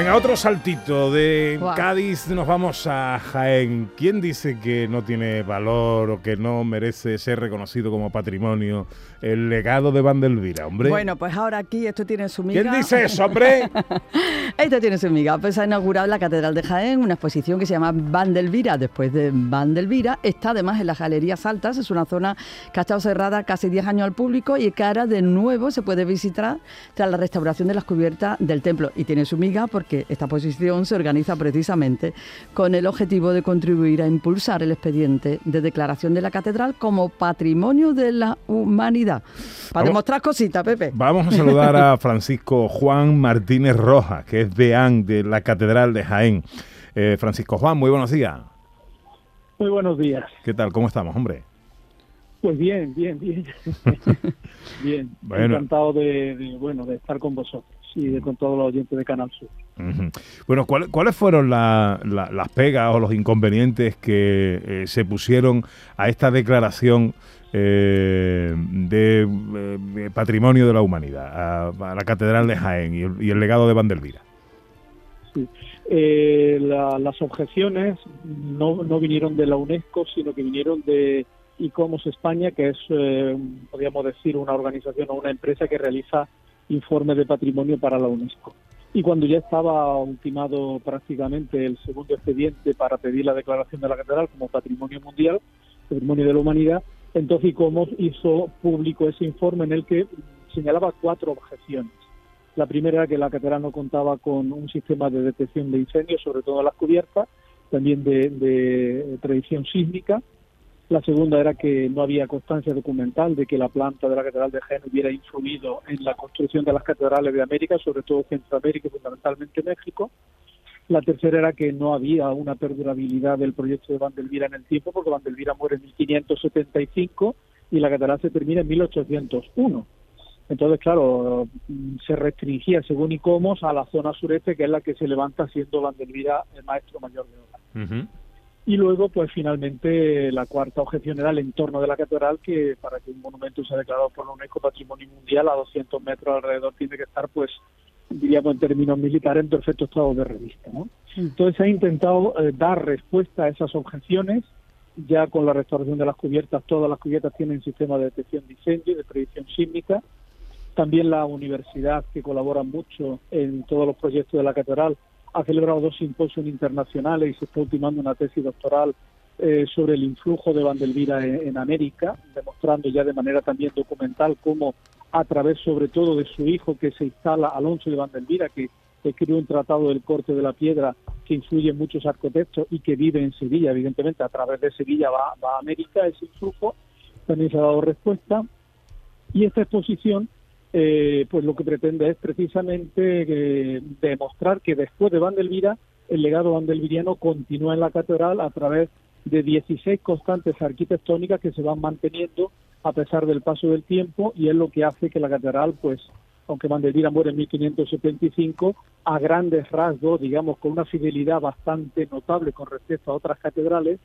Venga, otro saltito. De. Cádiz nos vamos a Jaén. ¿Quién dice que no tiene valor o que no merece ser reconocido como patrimonio el legado de Vandelvira, hombre? Bueno, pues ahora aquí esto tiene su miga. ¿Quién dice eso, hombre? Esto tiene su miga. Pues ha inaugurado en la Catedral de Jaén una exposición que se llama Vandelvira. Después de Vandelvira, está además en las Galerías Altas. Es una zona que ha estado cerrada casi 10 años al público y que ahora de nuevo se puede visitar tras la restauración de las cubiertas del templo. Y tiene su miga porque esta exposición se organiza precisamente con el objetivo de contribuir a impulsar el expediente de declaración de la catedral como patrimonio de la humanidad. Para Vamos- demostrar cositas, Pepe. Vamos a saludar a Francisco Juan Martínez Rojas, que es deán de la Catedral de Jaén. Eh, Francisco Juan, muy buenos días. Muy buenos días. ¿Qué tal? ¿Cómo estamos, hombre? Pues bien, bien, bien. bien. Bueno. Encantado de, de, bueno, de estar con vosotros y de con todos los oyentes de Canal Sur. Bueno, ¿cuál- ¿cuáles fueron la- la- las pegas o los inconvenientes que eh, se pusieron a esta declaración eh, de eh, patrimonio de la humanidad, a, a la Catedral de Jaén y el, y el legado de Vandelvira? Sí. Eh, la- las objeciones no, no vinieron de la UNESCO, sino que vinieron de ICOMOS España, que es, eh, podríamos decir, una organización o una empresa que realiza informes de patrimonio para la UNESCO. Y cuando ya estaba ultimado prácticamente el segundo expediente para pedir la declaración de la catedral como patrimonio mundial, patrimonio de la humanidad, entonces ICOMOS hizo público ese informe en el que señalaba cuatro objeciones. La primera era que la catedral no contaba con un sistema de detección de incendios, sobre todo en las cubiertas, también de, de predicción sísmica. La segunda era que no había constancia documental de que la planta de la Catedral de Jaén hubiera influido en la construcción de las catedrales de América, sobre todo Centroamérica y fundamentalmente México. La tercera era que no había una perdurabilidad del proyecto de Vandelvira en el tiempo, porque Vandelvira muere en 1575 y la catedral se termina en 1801. Entonces, claro, mm, se restringía, según ICOMOS, a la zona sureste, que es la que se levanta siendo Vandelvira el maestro mayor de obra. Y luego, pues finalmente, la cuarta objeción era el entorno de la catedral, que para que un monumento sea declarado por la UNESCO Patrimonio Mundial a 200 metros alrededor tiene que estar, pues, diríamos en términos militares, en perfecto estado de revista. ¿no? Entonces se ha intentado eh, dar respuesta a esas objeciones. Ya con la restauración de las cubiertas, todas las cubiertas tienen sistema de detección de incendio, de predicción sísmica. También la universidad, que colabora mucho en todos los proyectos de la catedral, ha celebrado dos simposios internacionales y se está ultimando una tesis doctoral eh, sobre el influjo de Vandelvira en, en América, demostrando ya de manera también documental cómo a través sobre todo de su hijo que se instala, Alonso de Vandelvira, que escribió un tratado del corte de la piedra que influye en muchos arquitectos y que vive en Sevilla, evidentemente a través de Sevilla va, va a América ese influjo, también se ha dado respuesta. Y esta exposición eh, pues lo que pretende es precisamente eh, demostrar que después de Vandelvira el legado vandelviriano continúa en la catedral a través de 16 constantes arquitectónicas que se van manteniendo a pesar del paso del tiempo y es lo que hace que la catedral pues aunque Vandelvira muere en 1575 a grandes rasgos digamos con una fidelidad bastante notable con respecto a otras catedrales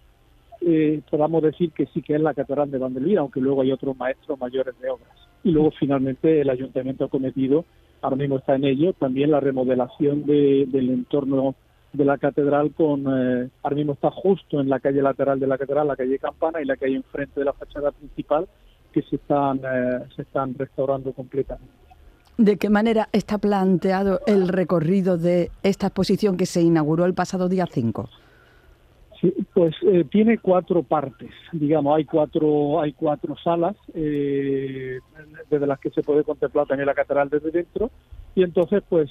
eh, podamos decir que sí que es la catedral de Vandelvira, aunque luego hay otros maestros mayores de obras. Y luego finalmente el ayuntamiento ha cometido, ahora mismo está en ello, también la remodelación de- del entorno de la catedral con, eh, ahora mismo está justo en la calle lateral de la catedral, la calle Campana y la calle enfrente de la fachada principal, que se están, eh, se están restaurando completamente. ¿De qué manera está planteado el recorrido de esta exposición que se inauguró el pasado día 5? Pues eh, tiene cuatro partes, digamos, hay cuatro, hay cuatro salas eh, desde las que se puede contemplar también la catedral desde dentro y entonces pues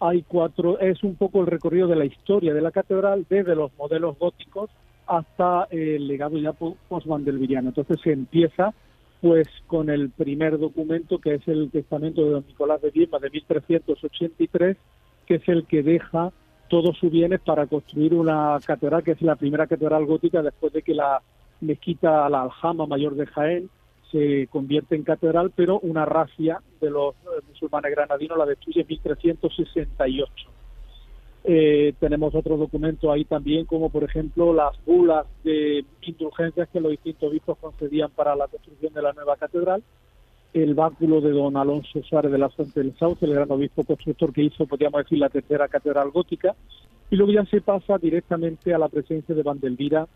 hay cuatro, es un poco el recorrido de la historia de la catedral desde los modelos góticos hasta el legado ya po- post-vandelviriano. Entonces se empieza pues con el primer documento que es el testamento de don Nicolás de Viema de 1383, que es el que deja todos sus bienes para construir una catedral que es la primera catedral gótica después de que la mezquita, la Aljama Mayor de Jaén, se convierte en catedral, pero una racia de los eh, musulmanes granadinos la destruye en 1368. Eh, tenemos otros documentos ahí también, como por ejemplo las bulas de indulgencias que los distintos obispos concedían para la construcción de la nueva catedral, el báculo de don Alonso Suárez de la Fuente del Sauce, el gran obispo constructor que hizo, podríamos decir, la tercera catedral gótica, y luego ya se pasa directamente a la presencia de Vandelvira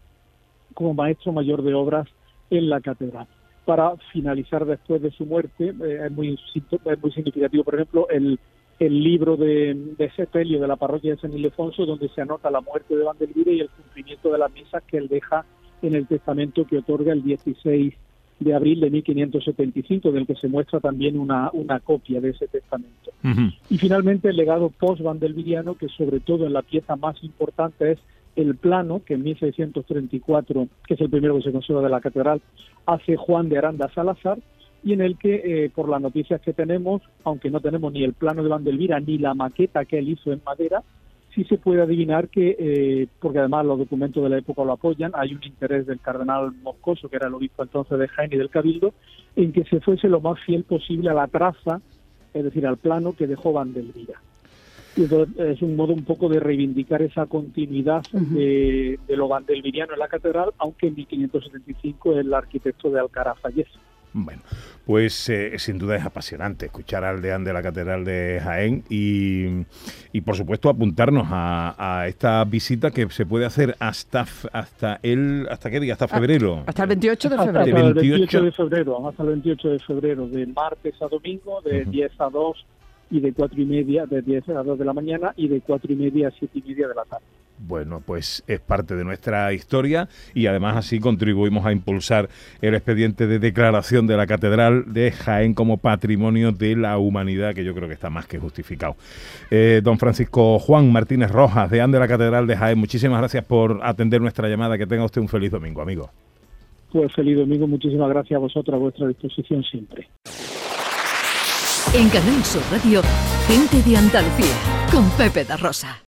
como maestro mayor de obras en la catedral. Para finalizar después de su muerte, eh, es, muy, es muy significativo, por ejemplo, el, el libro de, de sepelio de la parroquia de San Ildefonso, donde se anota la muerte de Vandelvira y el cumplimiento de las misas que él deja en el testamento que otorga el 16 de abril de 1575, del que se muestra también una, una copia de ese testamento. Y finalmente el legado post-vandelviriano, que sobre todo en la pieza más importante es el plano, que en 1634, que es el primero que se conserva de la catedral, hace Juan de Aranda Salazar, y en el que, eh, por las noticias que tenemos, aunque no tenemos ni el plano de Vandelvira ni la maqueta que él hizo en madera, sí se puede adivinar que, eh, porque además los documentos de la época lo apoyan, hay un interés del cardenal Moscoso, que era el obispo entonces de Jaén y del Cabildo, en que se fuese lo más fiel posible a la traza, es decir, al plano que dejó Vandelvira. Y entonces es un modo un poco de reivindicar esa continuidad de, de, lo vandelviriano en la catedral, aunque en 1575 el arquitecto de Alcaraz fallece. Bueno, pues eh, sin duda es apasionante escuchar al deán de la Catedral de Jaén y, y por supuesto apuntarnos a, esta visita que se puede hacer hasta hasta el hasta qué día hasta febrero hasta el 28 de febrero. Hasta el 28 de febrero hasta el 28 de febrero de martes a domingo de 10 a 2 y de 4 y media de 10 a 2 de la mañana y de 4 y media a 7 y media de la tarde bueno, pues es parte de nuestra historia y además así contribuimos a impulsar el expediente de declaración de la Catedral de Jaén como patrimonio de la humanidad, que yo creo que está más que justificado. Eh, don Francisco Juan Martínez Rojas, deán de la Catedral de Jaén, muchísimas gracias por atender nuestra llamada. Que tenga usted un feliz domingo, amigo. Pues feliz domingo, muchísimas gracias a vosotros, a vuestra disposición siempre. En Canal Sur Radio, gente de Andalucía, con Pepe da Rosa.